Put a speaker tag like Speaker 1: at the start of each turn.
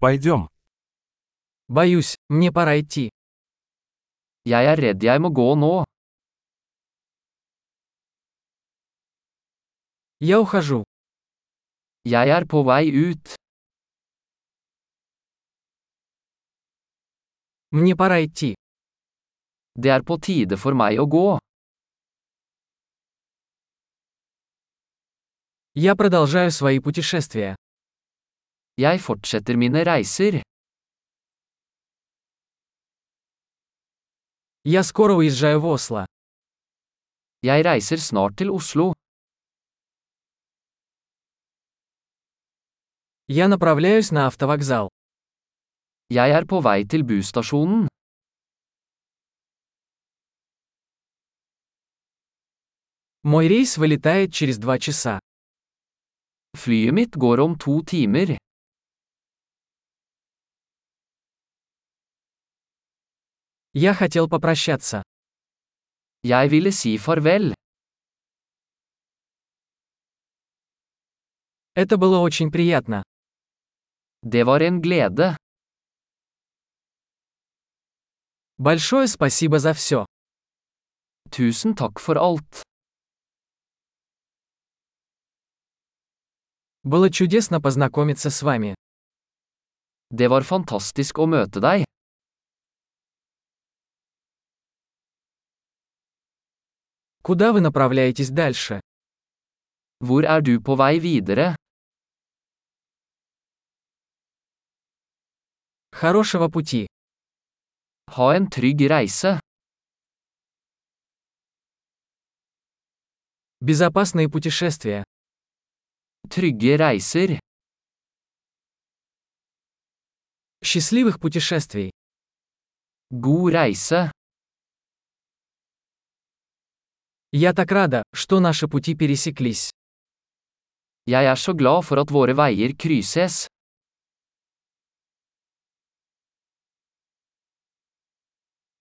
Speaker 1: Пойдем.
Speaker 2: Боюсь, мне пора идти.
Speaker 3: Jeg er redd jeg må gå.
Speaker 2: Я ухожу.
Speaker 3: Jeg er på vei ut.
Speaker 2: Мне пора идти.
Speaker 3: Det er på tide for meg å gå.
Speaker 2: Я продолжаю свои путешествия.
Speaker 3: Jeg fortsetter mine reiser.
Speaker 2: Я скоро уезжаю в Осло.
Speaker 3: Jeg reiser snart til Oslo.
Speaker 2: Я направляюсь на автовокзал.
Speaker 3: Jeg er på vei til busstasjonen.
Speaker 2: Мой рейс вылетает через два часа.
Speaker 3: Flyet mitt går om to timer.
Speaker 2: Я хотел попрощаться.
Speaker 3: Jeg ville si farvel.
Speaker 2: Это было очень приятно.
Speaker 3: Det var en glede.
Speaker 2: Большое спасибо за все.
Speaker 3: Tusen takk for alt.
Speaker 2: Было чудесно познакомиться с вами.
Speaker 3: Det var fantastisk å møte deg.
Speaker 2: Куда вы направляетесь дальше?
Speaker 3: Hvor er du på vei videre?
Speaker 2: Хорошего пути.
Speaker 3: Ha en trygg reise.
Speaker 2: Безопасные путешествия.
Speaker 3: Trygge reiser.
Speaker 2: Счастливых путешествий.
Speaker 3: God reise.
Speaker 2: Я так рада, что наши пути пересеклись.
Speaker 3: Er så glad for at våre veier krysses.